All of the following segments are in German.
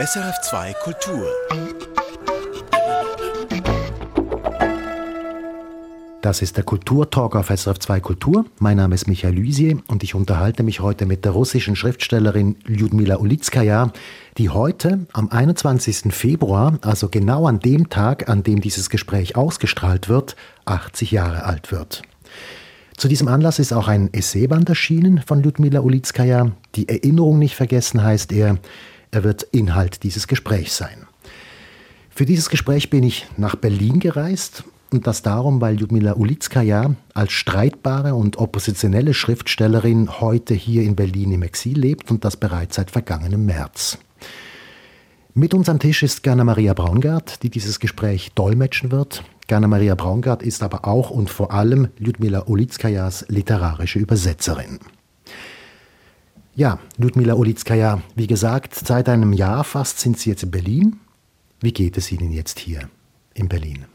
SRF2 Kultur. Das ist der Kulturtalk auf SRF2 Kultur. Mein Name ist Michael Lysier und ich unterhalte mich heute mit der russischen Schriftstellerin Lyudmila Ulitskaya, die heute am 21. Februar, also genau an dem Tag, an dem dieses Gespräch ausgestrahlt wird, 80 Jahre alt wird. Zu diesem Anlass ist auch ein Essayband erschienen von Lyudmila Ulitskaya. Die Erinnerung nicht vergessen heißt er. Er wird Inhalt dieses Gesprächs sein. Für dieses Gespräch bin ich nach Berlin gereist und das darum, weil Lyudmila Ulitskaya als streitbare und oppositionelle Schriftstellerin heute hier in Berlin im Exil lebt und das bereits seit vergangenem März. Mit uns am Tisch ist Gerna Maria Braungart, die dieses Gespräch dolmetschen wird. Gerna Maria Braungart ist aber auch und vor allem Lyudmila Ulitskajas literarische Übersetzerin. Ja, Lyudmila Ulitskaya, wie gesagt, seit einem Jahr fast sind Sie jetzt in Berlin. Wie geht es Ihnen jetzt hier in Berlin?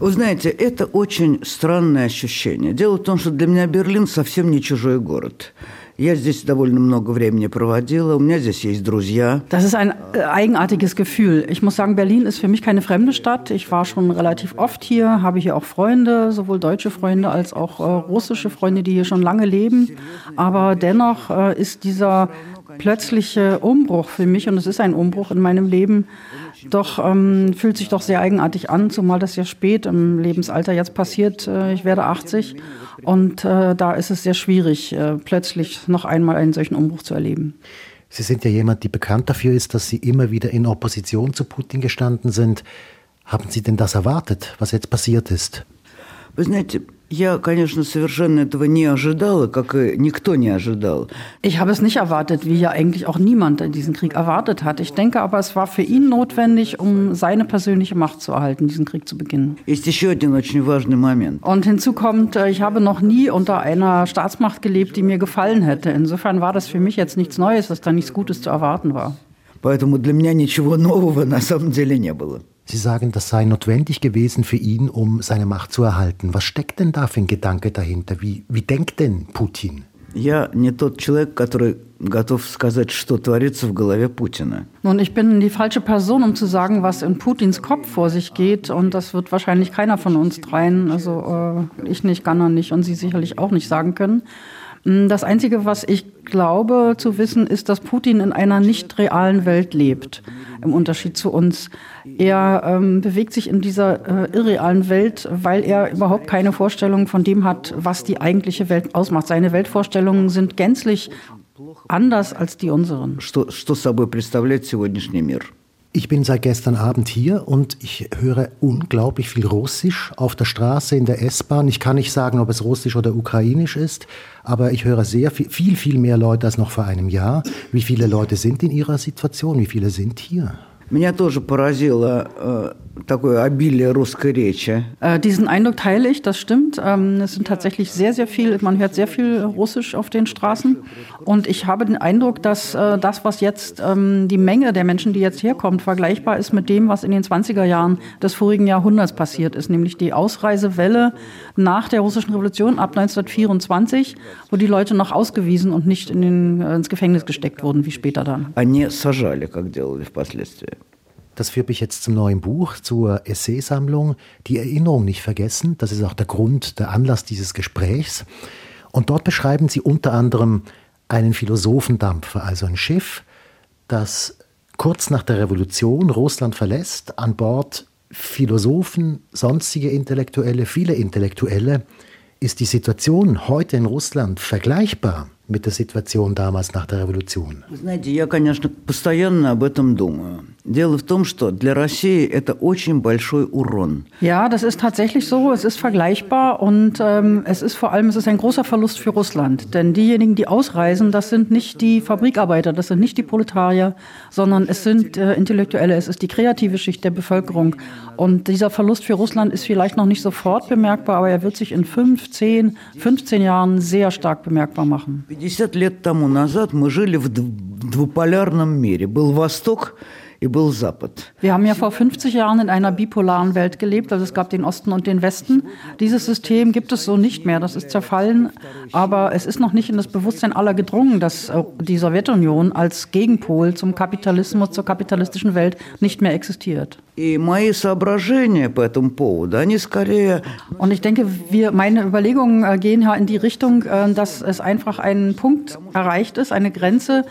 Вы знаете, это очень странное ощущение. Дело в том, что для меня Берлин совсем не чужой город. Я здесь довольно много времени проводила, у меня здесь есть друзья. Das ist ein äh, eigenartiges Gefühl. Ich muss sagen, Berlin ist für mich keine fremde Stadt. Ich war schon relativ oft hier, habe hier auch Freunde, sowohl deutsche Freunde als auch äh, russische Freunde, die hier schon lange leben. Aber dennoch äh, ist dieser plötzliche Umbruch für mich, und es ist ein Umbruch in meinem Leben, doch ähm, fühlt sich doch sehr eigenartig an, zumal das ja spät im Lebensalter jetzt passiert. Äh, ich werde 80 und äh, da ist es sehr schwierig, äh, plötzlich noch einmal einen solchen Umbruch zu erleben. Sie sind ja jemand, die bekannt dafür ist, dass Sie immer wieder in Opposition zu Putin gestanden sind. Haben Sie denn das erwartet, was jetzt passiert ist? Вы знаете, я, конечно, совершенно этого не ожидала, как и никто не ожидал. Ich habe es nicht erwartet, wie ja eigentlich auch niemand diesen Krieg erwartet hat. Ich denke aber, es war für ihn notwendig, um seine persönliche Macht zu erhalten, diesen Krieg zu beginnen. Есть еще один очень важный момент. Und hinzu kommt, äh, ich habe noch nie unter einer Staatsmacht gelebt, die mir gefallen hätte. Insofern war das für mich jetzt nichts Neues, dass da nichts Gutes zu erwarten war. Поэтому для меня ничего нового на самом деле не было. Sie sagen, das sei notwendig gewesen für ihn, um seine Macht zu erhalten. Was steckt denn da für ein Gedanke dahinter? Wie, wie denkt denn Putin? Я не тот человек, который готов сказать, что творится в голове Путина. Nun, ich bin die falsche Person, um zu sagen, was in Putins Kopf vor sich geht. Und das wird wahrscheinlich keiner von uns dreien, also äh, ich nicht, Ganner nicht und Sie sicherlich auch nicht sagen können. Mm, Das Einzige, was ich glaube zu wissen, ist, dass Putin in einer nicht realen Welt lebt, im Unterschied zu uns. Er ähm, bewegt sich in dieser äh, irrealen Welt, weil er überhaupt keine Vorstellung von dem hat, was die eigentliche Welt ausmacht. Seine Weltvorstellungen sind gänzlich anders als die unseren. Что, что собой представляет сегодняшний мир? Ich bin seit gestern Abend hier und ich höre unglaublich viel Russisch auf der Straße, in der S-Bahn. Ich kann nicht sagen, ob es Russisch oder Ukrainisch ist, aber ich höre sehr viel, viel, viel mehr Leute als noch vor einem Jahr. Wie viele Leute sind in Ihrer Situation? Wie viele sind hier? Меня тоже поразило э, такое обилие русской речи. Äh, diesen Eindruck teile ich, das stimmt. Ähm, es sind tatsächlich sehr, sehr viel, man hört sehr viel Russisch auf den Straßen. Und ich habe den Eindruck, dass äh, das, was jetzt ähm, die Menge der Menschen, die jetzt herkommt, vergleichbar ist mit dem, was in den 20er Jahren des vorigen Jahrhunderts passiert ist, nämlich die Ausreisewelle nach der russischen Revolution ab 1924, wo die Leute noch ausgewiesen und nicht in den, äh, ins Gefängnis gesteckt wurden, wie später dann. А не сажали, как делали впоследствии. Das führt mich jetzt zum neuen Buch, zur Essaysammlung Die Erinnerung nicht vergessen. Das ist auch der Grund, der Anlass dieses Gesprächs. Und dort beschreiben Sie unter anderem einen Philosophendampfer, also ein Schiff, das kurz nach der Revolution Russland verlässt, an Bord Philosophen, sonstige Intellektuelle, viele Intellektuelle. Ist die Situation heute in Russland vergleichbar mit der Situation damals nach der Revolution? Вы знаете, я, конечно, постоянно об этом думаю. Дело в том, что для России это очень большой урон. Ja, das ist tatsächlich so. Es ist vergleichbar und ähm, es ist vor allem es ist ein großer Verlust für Russland. Denn diejenigen, die ausreisen, das sind nicht die Fabrikarbeiter, das sind nicht die Proletarier, sondern es sind äh, Intellektuelle, es ist die kreative Schicht der Bevölkerung. Und dieser Verlust für Russland ist vielleicht noch nicht sofort bemerkbar, aber er wird sich in fünf, zehn, 15 Jahren sehr stark bemerkbar machen. 50 лет тому назад мы жили в дв- двуполярном мире. Был Восток и был Запад. Wir haben ja vor 50 Jahren in einer bipolaren Welt gelebt, also es gab den Osten und den Westen. Dieses System gibt es so nicht mehr, das ist zerfallen, aber es ist noch nicht in das Bewusstsein aller gedrungen, dass äh, die Sowjetunion als Gegenpol zum Kapitalismus, zur kapitalistischen Welt nicht mehr existiert. И мои соображения по этому поводу, они скорее Und ich denke, wir, meine Überlegungen äh, gehen ja in die Richtung, äh, dass es einfach ein Punkt erreicht ist, eine Grenze,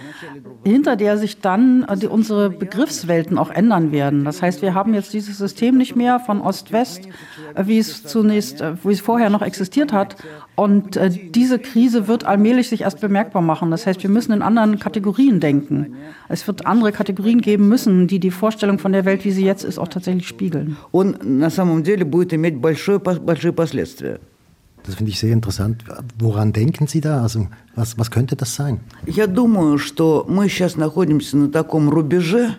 hinter der sich dann äh, die, unsere Begriffswelten auch ändern werden. Das heißt, wir haben jetzt dieses System nicht mehr von Ost-West, äh, wie es zunächst, äh, wie es vorher noch existiert hat. Und äh, diese Krise wird allmählich sich erst bemerkbar machen. Das heißt, wir müssen in anderen Kategorien denken. Es wird andere Kategorien geben müssen, die die Vorstellung von der Welt, wie sie jetzt ist, auch tatsächlich spiegeln. он на самом деле будет иметь большое, большие последствия. Das finde ich sehr interessant. Woran denken Sie da? Also was, was könnte das sein? Я думаю, что мы сейчас находимся на таком рубеже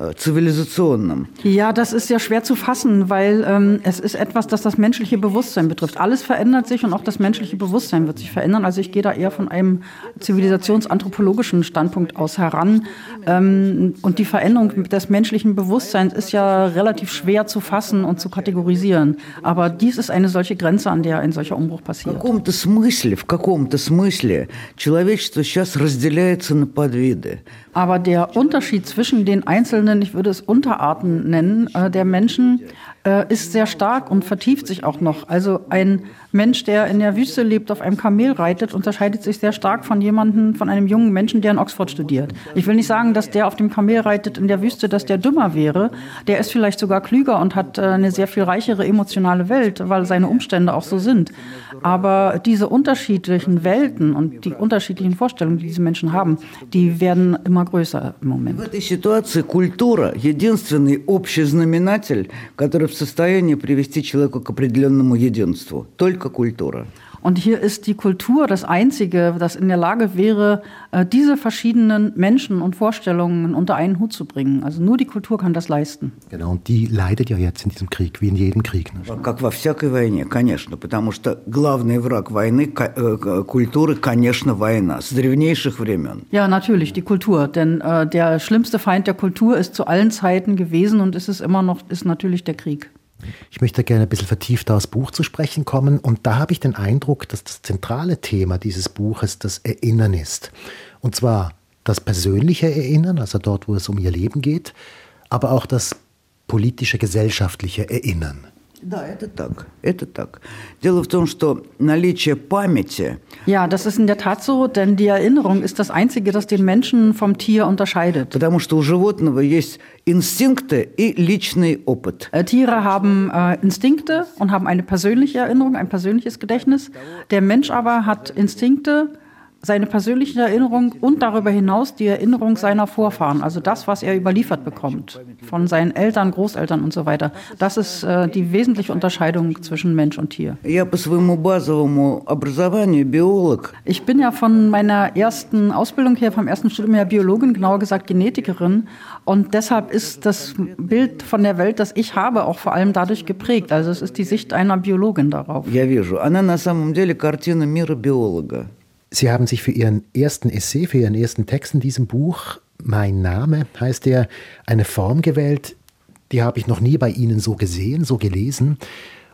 э, цивилизационном. Ja, das ist ja schwer zu fassen, weil ähm, es ist etwas, das das menschliche Bewusstsein betrifft. Alles verändert sich und auch das menschliche Bewusstsein wird sich verändern. Also ich gehe da eher von einem zivilisationsanthropologischen Standpunkt aus heran. Ähm, und die Veränderung des menschlichen Bewusstseins ist ja relativ schwer zu fassen und zu kategorisieren. Aber dies ist eine solche Grenze, an der ein solcher Umbruch В passiert. каком-то смысле, в каком-то смысле человечество сейчас разделяется на подвиды. Aber der Unterschied zwischen den einzelnen, ich würde es Unterarten nennen, äh, der Menschen äh, ist sehr stark und vertieft sich auch noch. Also ein Mensch, der in der Wüste lebt, auf einem Kamel reitet, unterscheidet sich sehr stark von jemandem, von einem jungen Menschen, der in Oxford studiert. Ich will nicht sagen, dass der auf dem Kamel reitet in der Wüste, dass der dümmer wäre. Der ist vielleicht sogar klüger und hat äh, eine sehr viel reichere emotionale Welt, weil seine Umstände auch so sind. Aber diese unterschiedlichen Welten und die unterschiedlichen Vorstellungen, die diese Menschen haben, die werden immer größer im Moment. Культура – единственный общий знаменатель, который в состоянии привести человека к определенному единству. Только культура. Und hier ist die Kultur das Einzige, das in der Lage wäre, äh, diese verschiedenen Menschen und Vorstellungen unter einen Hut zu bringen. Also nur die Kultur kann das leisten. Genau, und die leidet ja jetzt in diesem Krieg, wie in jedem Krieg. Ne? Как во всякой войне, конечно, потому что главный враг войны, ка- э, к- культуры, конечно, война, с древнейших времен. Ja, natürlich, die Kultur. Denn äh, der schlimmste Feind der Kultur ist zu allen Zeiten gewesen und ist es immer noch, ist natürlich der Krieg. Ich möchte gerne ein bisschen vertiefter aufs Buch zu sprechen kommen. Und da habe ich den Eindruck, dass das zentrale Thema dieses Buches das Erinnern ist. Und zwar das persönliche Erinnern, also dort, wo es um ihr Leben geht, aber auch das politische, gesellschaftliche Erinnern. Да, это так, это так. Дело в том, что наличие памяти Ja, das ist in der Tat so, denn die Erinnerung ist das Einzige, das den Menschen vom Tier unterscheidet. Потому что у животного есть инстинкты и личный опыт. Äh, Tiere haben äh, Instinkte und haben eine persönliche Erinnerung, ein persönliches Gedächtnis. Der Mensch aber hat Instinkte, seine persönliche Erinnerung und darüber hinaus die Erinnerung seiner Vorfahren, also das, was er überliefert bekommt von seinen Eltern, Großeltern und so weiter. Das ist äh, die wesentliche Unterscheidung zwischen Mensch und Tier. Я по своему базовому образованию биолог. Ich bin ja von meiner ersten Ausbildung her, vom ersten Studium her Biologin, genauer gesagt Genetikerin. Und deshalb ist das Bild von der Welt, das ich habe, auch vor allem dadurch geprägt. Also es ist die Sicht einer Biologin darauf. Я вижу, она на самом деле картина мира биолога. Sie haben sich für Ihren ersten Essay, für Ihren ersten Text in diesem Buch, Mein Name heißt er, eine Form gewählt, die habe ich noch nie bei Ihnen so gesehen, so gelesen.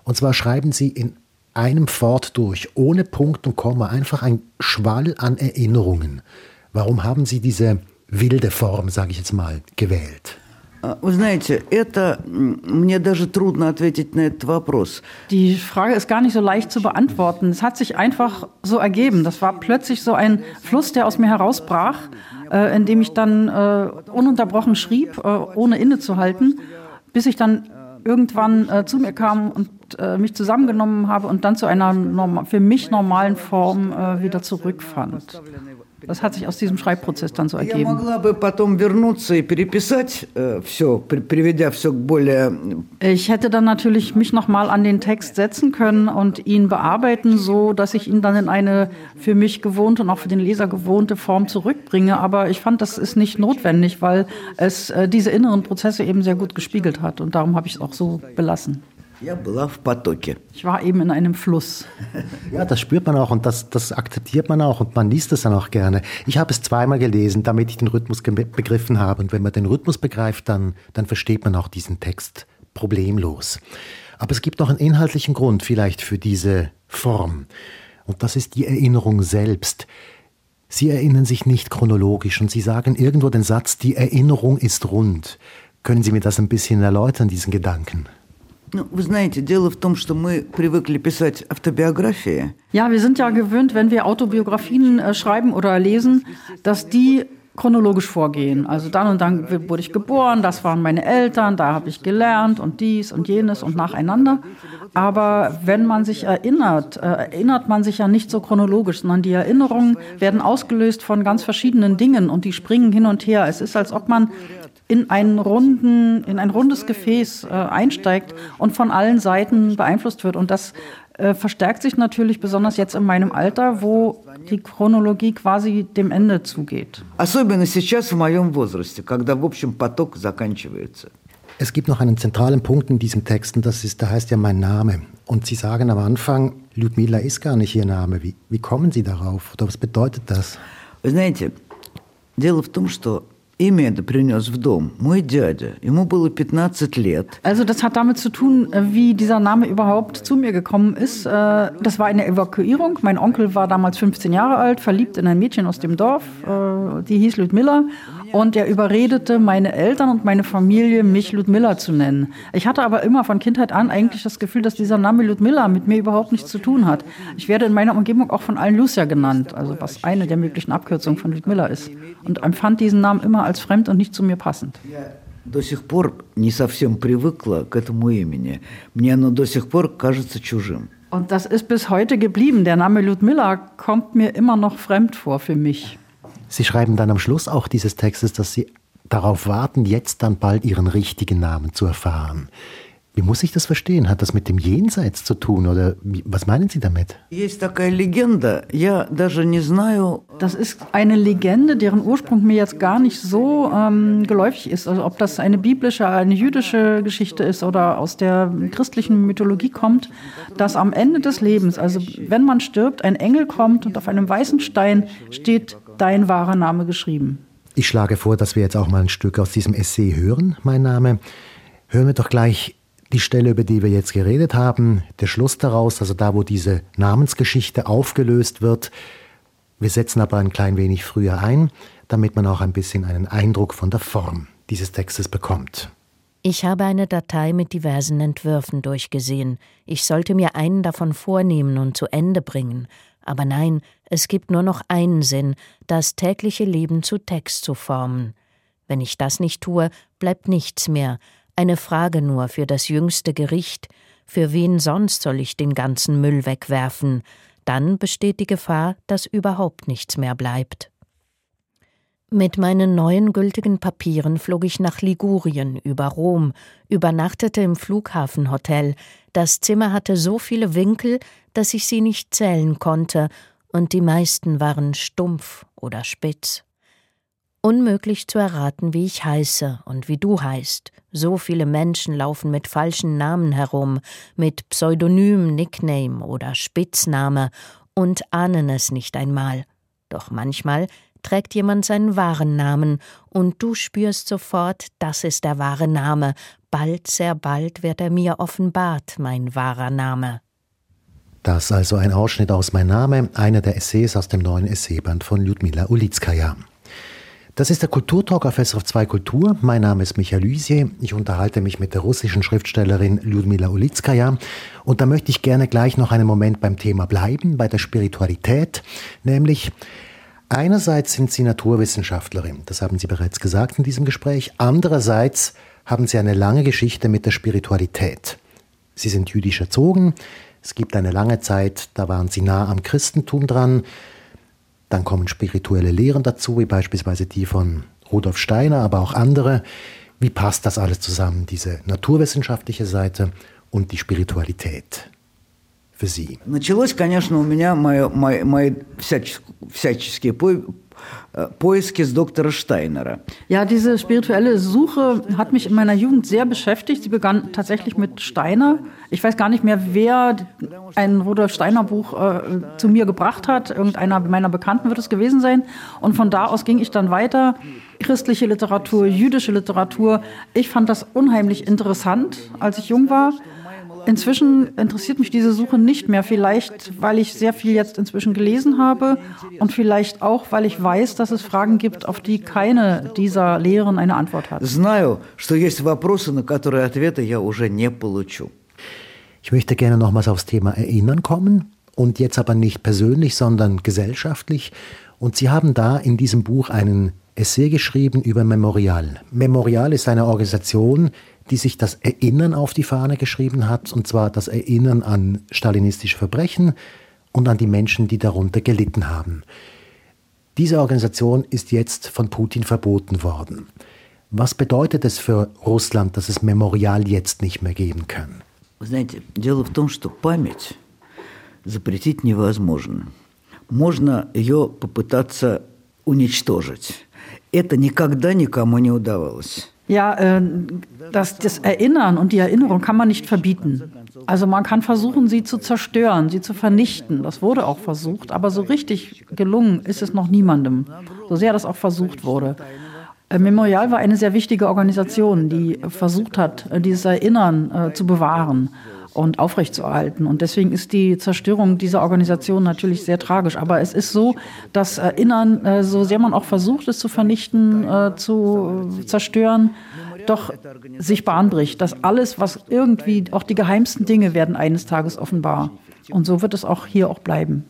Und zwar schreiben Sie in einem Fort durch, ohne Punkt und Komma, einfach ein Schwall an Erinnerungen. Warum haben Sie diese wilde Form, sage ich jetzt mal, gewählt? А, Вы знаете, это м, мне даже трудно ответить на этот вопрос. Die Frage ist gar nicht so leicht zu beantworten. Es hat sich einfach so ergeben. Das war plötzlich so ein Fluss, der aus mir herausbrach, äh, in dem ich dann äh, ununterbrochen schrieb, äh, ohne innezuhalten, bis ich dann irgendwann äh, zu mir kam und äh, mich zusammengenommen habe und dann zu einer norma für mich normalen Form äh, wieder zurückfand. Das hat sich aus diesem Schreibprozess dann so ergeben. Ich hätte dann natürlich mich nochmal an den Text setzen können und ihn bearbeiten, so dass ich ihn dann in eine für mich gewohnte und auch für den Leser gewohnte Form zurückbringe. Aber ich fand, das ist nicht notwendig, weil es äh, diese inneren Prozesse eben sehr gut gespiegelt hat. Und darum habe ich es auch so belassen. Ich war eben in einem Fluss. Ja, das spürt man auch und das, das akzeptiert man auch und man liest es dann auch gerne. Ich habe es zweimal gelesen, damit ich den Rhythmus begriffen habe. Und wenn man den Rhythmus begreift, dann, dann versteht man auch diesen Text problemlos. Aber es gibt noch einen inhaltlichen Grund vielleicht für diese Form. Und das ist die Erinnerung selbst. Sie erinnern sich nicht chronologisch und Sie sagen irgendwo den Satz, die Erinnerung ist rund. Können Sie mir das ein bisschen erläutern, diesen Gedanken? Ну, вы знаете, дело в том, что мы привыкли писать автобиографии. Ja, wir sind ja gewöhnt, wenn wir Autobiografien äh, schreiben oder lesen, dass die chronologisch vorgehen. Also dann und dann wurde ich geboren, das waren meine Eltern, da habe ich gelernt und dies und jenes und nacheinander. Aber wenn man sich erinnert, äh, erinnert man sich ja nicht so chronologisch, sondern die Erinnerungen werden ausgelöst von ganz verschiedenen Dingen und die springen hin und her. Es ist, als ob man in einen runden, in ein rundes Gefäß äh, einsteigt und von allen Seiten beeinflusst wird. Und das äh, verstärkt sich natürlich besonders jetzt in meinem Alter, wo die Chronologie quasi dem Ende zugeht. Особенно сейчас в моем возрасте, когда в общем поток заканчивается. Es gibt noch einen zentralen Punkt in diesem Text, und das ist, da heißt ja mein Name. Und Sie sagen am Anfang, Lyudmila ist gar nicht Ihr Name. Wie, wie kommen Sie darauf? Oder was bedeutet das? Вы знаете, дело в том, что Имя это принес в дом мой дядя. Ему было 15 лет. Also das hat damit zu tun, äh, wie dieser Name überhaupt zu mir gekommen ist. Äh, das war eine Evakuierung. Mein Onkel war damals 15 Jahre alt, verliebt in ein Mädchen aus dem Dorf. Äh, die hieß Ludmilla. Und er überredete meine Eltern und meine Familie, mich Ludmilla zu nennen. Ich hatte aber immer von Kindheit an eigentlich das Gefühl, dass dieser Name Ludmilla mit mir überhaupt nichts zu tun hat. Ich werde in meiner Umgebung auch von allen Lucia genannt, also was eine der möglichen Abkürzungen von Ludmilla ist. Und empfand diesen Namen immer als fremd und nicht zu mir passend. до сих пор не совсем привыкла к этому имени. Мне оно до сих пор кажется чужим. Und das ist bis heute geblieben. Der Name Ludmilla kommt mir immer noch fremd vor für mich. Sie schreiben dann am Schluss auch dieses Textes, dass Sie darauf warten, jetzt dann bald Ihren richtigen Namen zu erfahren. Wie muss ich das verstehen? Hat das mit dem Jenseits zu tun oder was meinen Sie damit? Das ist eine Legende, deren Ursprung mir jetzt gar nicht so ähm, geläufig ist. Also ob das eine biblische, eine jüdische Geschichte ist oder aus der christlichen Mythologie kommt, dass am Ende des Lebens, also wenn man stirbt, ein Engel kommt und auf einem weißen Stein steht dein wahrer Name geschrieben. Ich schlage vor, dass wir jetzt auch mal ein Stück aus diesem Essay hören, mein Name. Hören wir doch gleich die Stelle, über die wir jetzt geredet haben, der Schluss daraus, also da, wo diese Namensgeschichte aufgelöst wird. Wir setzen aber ein klein wenig früher ein, damit man auch ein bisschen einen Eindruck von der Form dieses Textes bekommt. Ich habe eine Datei mit diversen Entwürfen durchgesehen. Ich sollte mir einen davon vornehmen und zu Ende bringen. Aber nein, es gibt nur noch einen Sinn, das tägliche Leben zu Text zu formen. Wenn ich das nicht tue, bleibt nichts mehr, eine Frage nur für das jüngste Gericht, für wen sonst soll ich den ganzen Müll wegwerfen, dann besteht die Gefahr, dass überhaupt nichts mehr bleibt. Mit meinen neuen gültigen Papieren flog ich nach Ligurien über Rom, übernachtete im Flughafenhotel. Das Zimmer hatte so viele Winkel, dass ich sie nicht zählen konnte, und die meisten waren stumpf oder spitz. Unmöglich zu erraten, wie ich heiße und wie du heißt. So viele Menschen laufen mit falschen Namen herum, mit Pseudonym, Nickname oder Spitzname und ahnen es nicht einmal. Doch manchmal trägt jemand seinen wahren Namen, und du spürst sofort, das ist der wahre Name. Bald, sehr bald wird er mir offenbart, mein wahrer Name. Das also ein Ausschnitt aus Mein Name, einer der Essays aus dem neuen Essayband von Lyudmila Ulitskaya. Das ist der Kulturtalk auf SRF 2 Kultur. Mein Name ist Michael Lysier. Ich unterhalte mich mit der russischen Schriftstellerin Lyudmila Ulitskaya. Und da möchte ich gerne gleich noch einen Moment beim Thema bleiben, bei der Spiritualität. Nämlich, einerseits sind Sie Naturwissenschaftlerin, das haben Sie bereits gesagt in diesem Gespräch. Andererseits haben Sie eine lange Geschichte mit der Spiritualität. Sie sind jüdisch erzogen. Es gibt eine lange Zeit, da waren Sie nah am Christentum dran. Dann kommen spirituelle Lehren dazu, wie beispielsweise die von Rudolf Steiner, aber auch andere. Wie passt das alles zusammen, diese naturwissenschaftliche Seite und die Spiritualität? für Sie? Началось, конечно, у меня мои, мои, мои всяческие Äh, Poiskis Dr. Steinera. Ja, diese spirituelle Suche hat mich in meiner Jugend sehr beschäftigt. Sie begann tatsächlich mit Steiner. Ich weiß gar nicht mehr, wer ein Rudolf Steiner Buch äh, zu mir gebracht hat. Irgendeiner meiner Bekannten wird es gewesen sein. Und von da aus ging ich dann weiter. Christliche Literatur, jüdische Literatur. Ich fand das unheimlich interessant, als ich jung war. Inzwischen interessiert mich diese Suche nicht mehr, vielleicht weil ich sehr viel jetzt inzwischen gelesen habe und vielleicht auch, weil ich weiß, dass es Fragen gibt, auf die keine dieser Lehren eine Antwort hat. Знаю, что есть вопросы, на которые ответа я уже не получу. Ich möchte gerne nochmals aufs Thema Erinnern kommen und jetzt aber nicht persönlich, sondern gesellschaftlich. Und Sie haben da in diesem Buch einen Essay geschrieben über Memorial. Memorial ist eine Organisation, die sich das Erinnern auf die Fahne geschrieben hat, und zwar das Erinnern an stalinistische Verbrechen und an die Menschen, die darunter gelitten haben. Diese Organisation ist jetzt von Putin verboten worden. Was bedeutet es für Russland, dass es Memorial jetzt nicht mehr geben kann? Знаете, дело в том, что память запретить невозможно. Можно ее попытаться уничтожить. Это никогда никому не удавалось. Ja, äh, das, das Erinnern und die Erinnerung kann man nicht verbieten. Also man kann versuchen, sie zu zerstören, sie zu vernichten. Das wurde auch versucht, aber so richtig gelungen ist es noch niemandem, so sehr das auch versucht wurde. Äh, Memorial war eine sehr wichtige Organisation, die versucht hat, äh, dieses Erinnern äh, zu bewahren und aufrechtzuerhalten. Und deswegen ist die Zerstörung dieser Organisation natürlich sehr tragisch. Aber es ist so, dass Erinnern, äh, so sehr man auch versucht, es zu vernichten, äh, zu zerstören, doch sich Bahn bricht. Dass alles, was irgendwie, auch die geheimsten Dinge werden eines Tages offenbar. Und so wird es auch hier auch bleiben.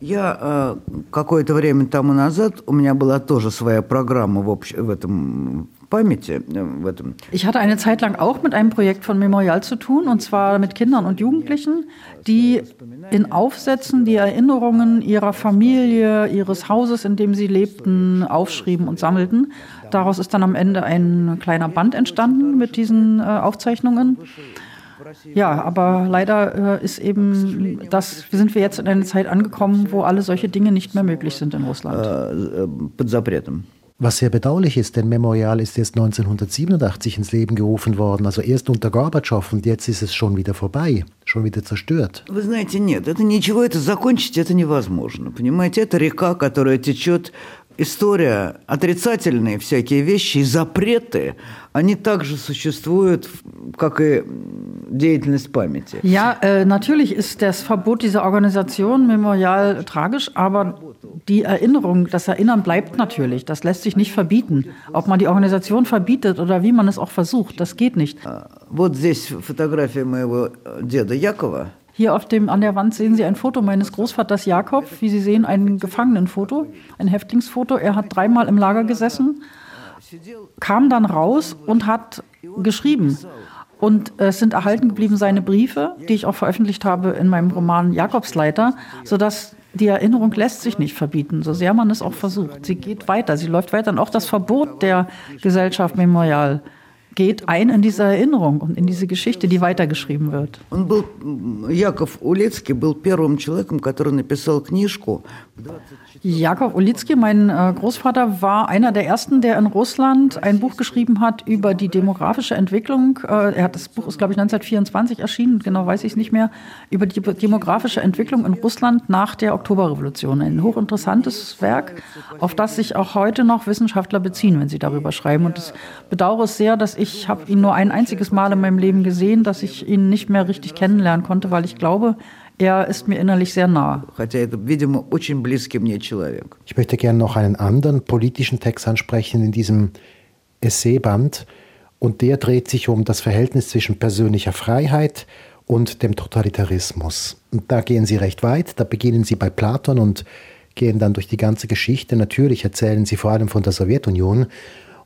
Я äh, какое-то время тому назад, у меня была тоже своя программа в, общ, в этом памяти в этом. Ich hatte eine Zeit lang auch mit einem Projekt von Memorial zu tun, und zwar mit Kindern und Jugendlichen, die in Aufsätzen die Erinnerungen ihrer Familie, ihres Hauses, in dem sie lebten, aufschrieben und sammelten. Daraus ist dann am Ende ein kleiner Band entstanden mit diesen äh, Aufzeichnungen. Ja, aber leider äh, ist eben das, sind wir jetzt in einer Zeit angekommen, wo alle solche Dinge nicht mehr möglich sind in Russland. Äh, äh, was sehr bedauerlich ist, denn Memorial ist erst 1987 ins Leben gerufen worden, also erst unter Gorbatschow und jetzt ist es schon wieder vorbei, schon wieder zerstört. Вы знаете, нет, это ничего, это закончить это невозможно. Понимаете, это река, которая течет история, отрицательные всякие вещи и запреты, они также существуют, как и деятельность памяти. Ja, äh, natürlich ist das Verbot dieser Organisation Memorial tragisch, aber die Erinnerung, das Erinnern bleibt natürlich. Das lässt sich nicht verbieten. Ob man die Organisation verbietet oder wie man es auch versucht, das geht nicht. Вот здесь фотография моего деда Якова. Hier auf dem, an der Wand sehen Sie ein Foto meines Großvaters Jakob. Wie Sie sehen, ein Gefangenenfoto, ein Häftlingsfoto. Er hat dreimal im Lager gesessen, kam dann raus und hat geschrieben. Und es sind erhalten geblieben seine Briefe, die ich auch veröffentlicht habe in meinem Roman Jakobsleiter, sodass die Erinnerung lässt sich nicht verbieten, so sehr man es auch versucht. Sie geht weiter, sie läuft weiter. Und auch das Verbot der Gesellschaft Memorial geht ein in diese Erinnerung und in diese Geschichte, die weitergeschrieben wird. Он был, Яков Улицкий был первым человеком, который написал книжку. Jakob Ulitzki, mein äh, Großvater, war einer der ersten, der in Russland ein Buch geschrieben hat über die demografische Entwicklung. Äh, er hat das Buch ist glaube ich 1924 erschienen, genau weiß ich es nicht mehr, über die demografische Entwicklung in Russland nach der Oktoberrevolution. Ein hochinteressantes Werk, auf das sich auch heute noch Wissenschaftler beziehen, wenn sie darüber schreiben. Und ich bedauere es sehr, dass ich habe ihn nur ein einziges Mal in meinem Leben gesehen, dass ich ihn nicht mehr richtig kennenlernen konnte, weil ich glaube, er ist mir innerlich sehr nah. Ich möchte gerne noch einen anderen politischen Text ansprechen in diesem Essayband. Und der dreht sich um das Verhältnis zwischen persönlicher Freiheit und dem Totalitarismus. Und da gehen Sie recht weit. Da beginnen Sie bei Platon und gehen dann durch die ganze Geschichte. Natürlich erzählen Sie vor allem von der Sowjetunion.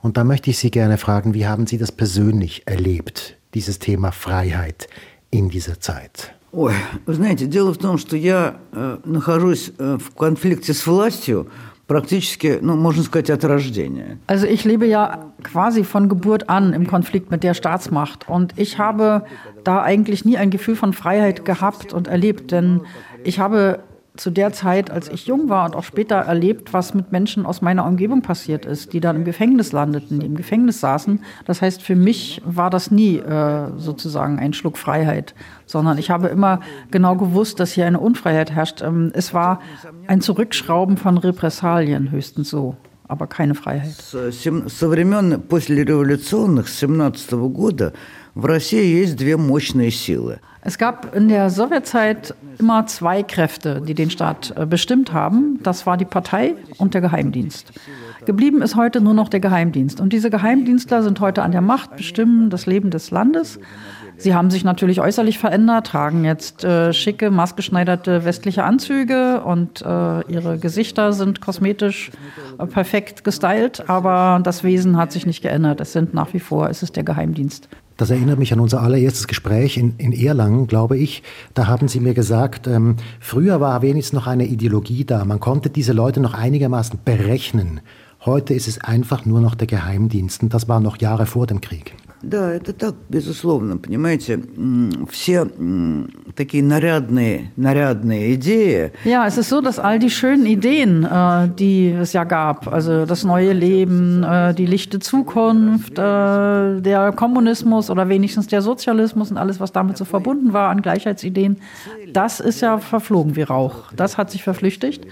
Und da möchte ich Sie gerne fragen, wie haben Sie das persönlich erlebt, dieses Thema Freiheit in dieser Zeit? Ой, вы знаете, дело в том, что я э, нахожусь э, в конфликте с властью практически, ну, можно сказать, от рождения. Also ich lebe ja quasi von Geburt an im Konflikt mit der Staatsmacht und ich habe da eigentlich nie ein Gefühl von Freiheit gehabt und erlebt, denn ich habe zu der Zeit, als ich jung war und auch später erlebt, was mit Menschen aus meiner Umgebung passiert ist, die dann im Gefängnis landeten, die im Gefängnis saßen. Das heißt, für mich war das nie äh, sozusagen ein Schluck Freiheit, sondern ich habe immer genau gewusst, dass hier eine Unfreiheit herrscht. Ähm, es war ein Zurückschrauben von Repressalien, höchstens so, aber keine Freiheit. Со времен послереволюционных, с 17 года, в России есть две мощные силы – es gab in der Sowjetzeit immer zwei Kräfte, die den Staat äh, bestimmt haben. Das war die Partei und der Geheimdienst. Geblieben ist heute nur noch der Geheimdienst. Und diese Geheimdienstler sind heute an der Macht, bestimmen das Leben des Landes. Sie haben sich natürlich äußerlich verändert, tragen jetzt äh, schicke, maßgeschneiderte westliche Anzüge und äh, ihre Gesichter sind kosmetisch äh, perfekt gestylt, aber das Wesen hat sich nicht geändert. Es sind nach wie vor, es ist der Geheimdienst. das erinnert mich an unser allererstes Gespräch in, in Erlangen, glaube ich. Da haben Sie mir gesagt, ähm, früher war wenigstens noch eine Ideologie da. Man konnte diese Leute noch einigermaßen berechnen. Heute ist es einfach nur noch der Geheimdienst. Und das war noch Jahre vor dem Krieg. Да, это так, безусловно, понимаете, все такие нарядные, нарядные Ideen. Ja, es ist so, dass all die schönen Ideen, äh, die es ja gab, also das neue Leben, äh, die lichte Zukunft, äh, der Kommunismus oder wenigstens der Sozialismus und alles, was damit so verbunden war an Gleichheitsideen, das ist ja verflogen wie Rauch. Das hat sich verflüchtigt.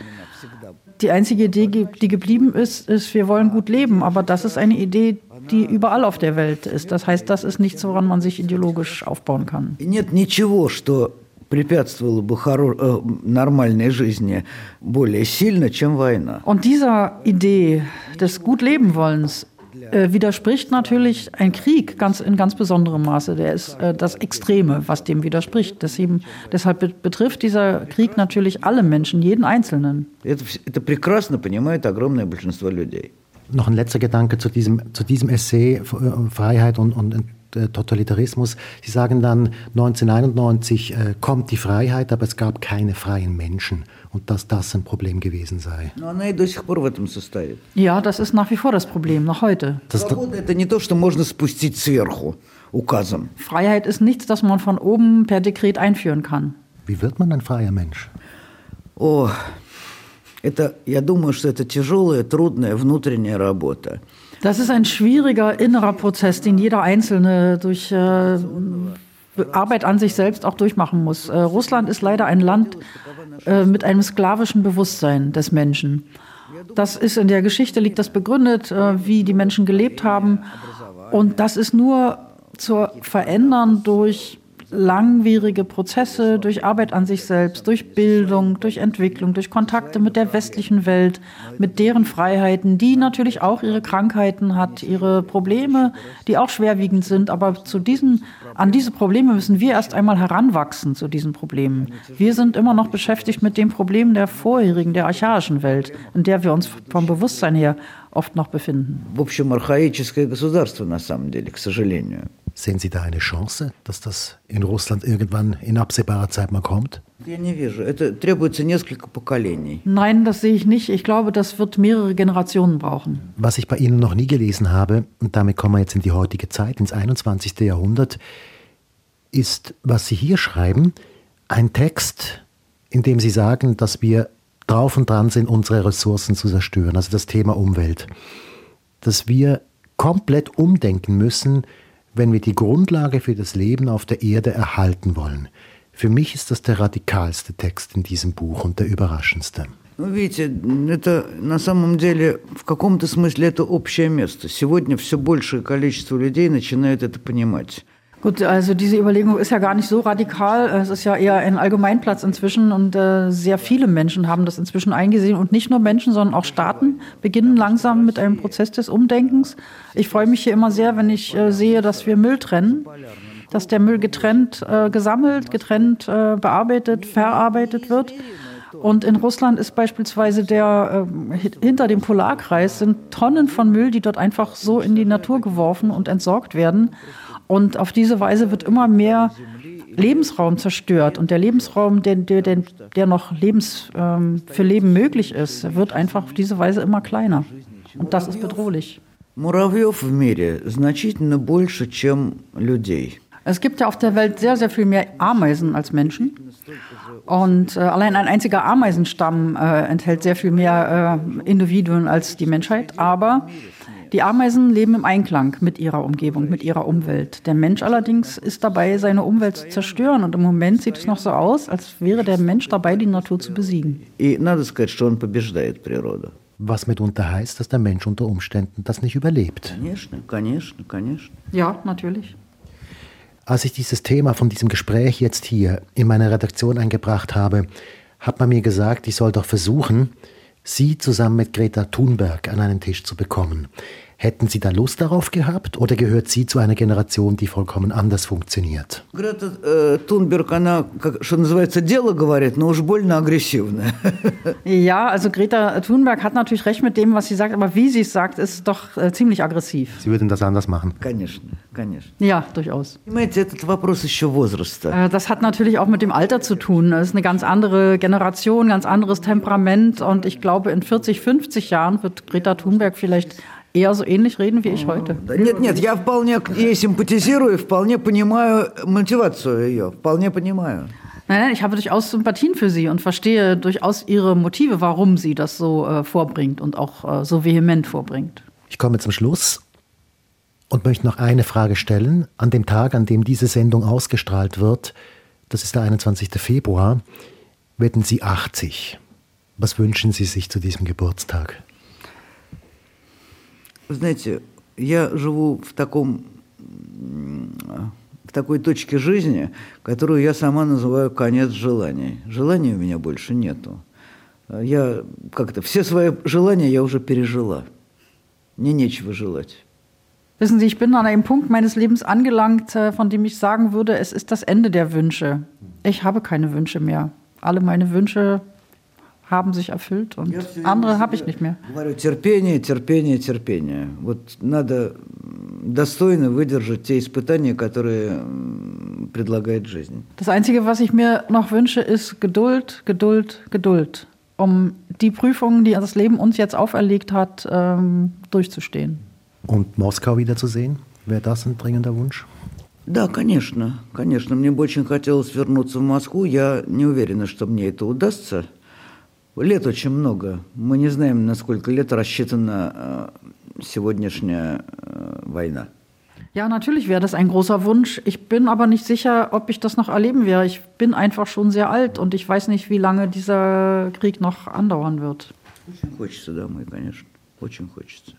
Die einzige Idee, die geblieben ist, ist, wir wollen gut leben. Aber das ist eine Idee, die überall auf der Welt ist. Das heißt, das ist nichts, woran man sich ideologisch aufbauen kann. Нет ничего, что препятствовало бы э, нормальной жизни более сильно, чем война. Und dieser Idee des Gutlebenwollens äh, widerspricht natürlich ein Krieg ganz, in ganz besonderem Maße. Der ist äh, das Extreme, was dem widerspricht. Deswegen, deshalb betrifft dieser Krieg natürlich alle Menschen, jeden Einzelnen. Это, это прекрасно понимает огромное большинство людей. Noch ein letzter Gedanke zu diesem, zu diesem Essay äh, Freiheit und, und äh, Totalitarismus. Sie sagen dann, 1991 äh, kommt die Freiheit, aber es gab keine freien Menschen und dass das ein Problem gewesen sei. Ja, das ist nach wie vor das Problem, noch heute. Freiheit ist nichts, das man von oben per Dekret einführen kann. Wie wird man ein freier Mensch? Oh, Это, я думаю, что это тяжелая, трудная внутренняя работа. Das ist ein schwieriger innerer Prozess, den jeder Einzelne durch äh, Arbeit an sich selbst auch durchmachen muss. Äh, Russland ist leider ein Land äh, mit einem sklavischen Bewusstsein des Menschen. Das ist in der Geschichte liegt das begründet, äh, wie die Menschen gelebt haben. Und das ist nur zu verändern durch langwierige Prozesse durch Arbeit an sich selbst, durch Bildung, durch Entwicklung, durch Kontakte mit der westlichen Welt, mit deren Freiheiten, die natürlich auch ihre Krankheiten hat, ihre Probleme, die auch schwerwiegend sind. Aber zu diesen, an diese Probleme müssen wir erst einmal heranwachsen, zu diesen Problemen. Wir sind immer noch beschäftigt mit den Problemen der vorherigen, der archaischen Welt, in der wir uns vom Bewusstsein her oft noch befinden. В общем, архаическое государство, на самом деле, к сожалению. Sehen Sie da eine Chance, dass das in Russland irgendwann in absehbarer Zeit mal kommt? Nein, das sehe ich nicht. Ich glaube, das wird mehrere Generationen brauchen. Was ich bei Ihnen noch nie gelesen habe, und damit kommen wir jetzt in die heutige Zeit, ins 21. Jahrhundert, ist, was Sie hier schreiben, ein Text, in dem Sie sagen, dass wir drauf und dran sind, unsere Ressourcen zu zerstören, also das Thema Umwelt. Dass wir komplett umdenken müssen, wenn wir die Grundlage für das Leben auf der Erde erhalten wollen. Für mich ist das der radikalste Text in diesem Buch und der überraschendste. Ну, видите, это на самом деле в каком-то смысле это общее место. Сегодня все большее количество людей начинает это понимать. Gut, also diese Überlegung ist ja gar nicht so radikal. Es ist ja eher ein Allgemeinplatz inzwischen und äh, sehr viele Menschen haben das inzwischen eingesehen und nicht nur Menschen, sondern auch Staaten beginnen langsam mit einem Prozess des Umdenkens. Ich freue mich hier immer sehr, wenn ich äh, sehe, dass wir Müll trennen, dass der Müll getrennt äh, gesammelt, getrennt äh, bearbeitet, verarbeitet wird. Und in Russland ist beispielsweise der äh, hinter dem Polarkreis sind Tonnen von Müll, die dort einfach so in die Natur geworfen und entsorgt werden. Und auf diese Weise wird immer mehr Lebensraum zerstört. Und der Lebensraum, der, der, der noch Lebens, ähm, für Leben möglich ist, wird einfach auf diese Weise immer kleiner. Und das ist bedrohlich. Es gibt ja auf der Welt sehr, sehr viel mehr Ameisen als Menschen. Und äh, allein ein einziger Ameisenstamm äh, enthält sehr viel mehr äh, Individuen als die Menschheit. Aber die Ameisen leben im Einklang mit ihrer Umgebung, mit ihrer Umwelt. Der Mensch allerdings ist dabei, seine Umwelt zu zerstören. Und im Moment sieht es noch so aus, als wäre der Mensch dabei, die Natur zu besiegen. Was mitunter heißt, dass der Mensch unter Umständen das nicht überlebt. Ja, natürlich. Als ich dieses Thema von diesem Gespräch jetzt hier in meine Redaktion eingebracht habe, hat man mir gesagt, ich soll doch versuchen, Sie zusammen mit Greta Thunberg an einen Tisch zu bekommen. Hätten Sie da Lust darauf gehabt oder gehört sie zu einer Generation, die vollkommen anders funktioniert? Грета э, Тунберг, она, как, что называется, дело говорит, но уж больно агрессивная. Ja, also Greta Thunberg hat natürlich recht mit dem, was sie sagt, aber wie sie es sagt, ist doch äh, ziemlich aggressiv. Sie würden das anders machen. Конечно, конечно. Ja, durchaus. Понимаете, этот вопрос еще возраста. Äh, Das hat natürlich auch mit dem Alter zu tun. Es ist eine ganz andere Generation, ganz anderes Temperament. Und ich glaube, in 40, 50 Jahren wird Greta Thunberg vielleicht eher so ähnlich reden wie ich heute. Да Нет, нет, я вполне к- ей симпатизирую, вполне понимаю мотивацию ее, вполне понимаю. Nein, nein, ich habe durchaus Sympathien für sie und verstehe durchaus ihre Motive, warum sie das so äh, vorbringt und auch äh, so vehement vorbringt. Ich komme zum Schluss und möchte noch eine Frage stellen. An dem Tag, an dem diese Sendung ausgestrahlt wird, das ist der 21. Februar, werden Sie 80. Was wünschen Sie sich zu diesem Geburtstag? Знаете, я живу в таком в такой точке жизни, которую я сама называю конец желаний. Желаний у меня больше нету. Я как-то все свои желания я уже пережила. Мне нечего желать. Wissen Sie, ich bin an einem Punkt meines Lebens angelangt, äh, von dem ich sagen würde, es ist das Ende der Wünsche. Ich habe keine Wünsche mehr. Alle meine Wünsche haben sich erfüllt und Я всё время andere habe ich себе nicht mehr. Говорю, терпение, терпение, терпение. Вот надо м, достойно выдержать те испытания, которые м, предлагает жизнь. Das Einzige, was ich mir noch wünsche, ist Geduld, Geduld, Geduld, um die Prüfungen, die das Leben uns jetzt auferlegt hat, ähm, durchzustehen. Und Moskau wiederzusehen? Wäre das ein dringender Wunsch? Да, конечно, конечно. Мне бы очень хотелось вернуться в Москву. Я не уверена, что мне это удастся. Лет очень много. Мы не знаем, на сколько лет рассчитана э, сегодняшняя э, война. Ja, natürlich wäre das ein großer Wunsch. Ich bin aber nicht sicher, ob ich das noch erleben werde. Ich bin einfach schon sehr alt und ich weiß nicht, wie lange dieser Krieg noch andauern wird. Очень хочется домой, конечно. Очень хочется.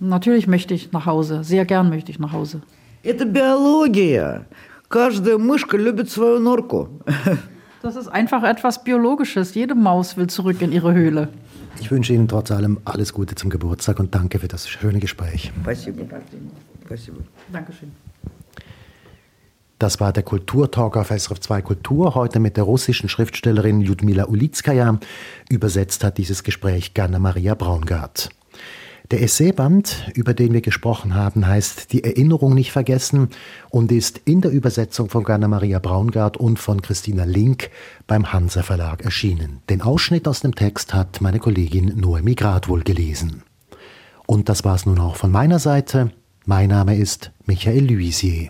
Natürlich möchte ich nach Hause. Sehr gern möchte ich nach Hause. Это биология. Каждая мышка любит свою норку. Das ist einfach etwas Biologisches. Jede Maus will zurück in ihre Höhle. Ich wünsche Ihnen trotz allem alles Gute zum Geburtstag und danke für das schöne Gespräch. Спасибо. Спасибо. Dankeschön. Das war der Kulturtalk auf SRF 2 Kultur, heute mit der russischen Schriftstellerin Ljudmila Ulitskaya. Übersetzt hat dieses Gespräch Ganna Maria Braungart. Der Essayband, über den wir gesprochen haben, heißt Die Erinnerung nicht vergessen und ist in der Übersetzung von Ganna Maria Braungart und von Christina Link beim Hansa Verlag erschienen. Den Ausschnitt aus dem Text hat meine Kollegin Noemi Gradwohl gelesen. Und das war's nun auch von meiner Seite. Mein Name ist Michael Luisier.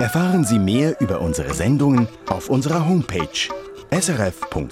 Erfahren Sie mehr über unsere Sendungen auf unserer Homepage srf.ch-kultur.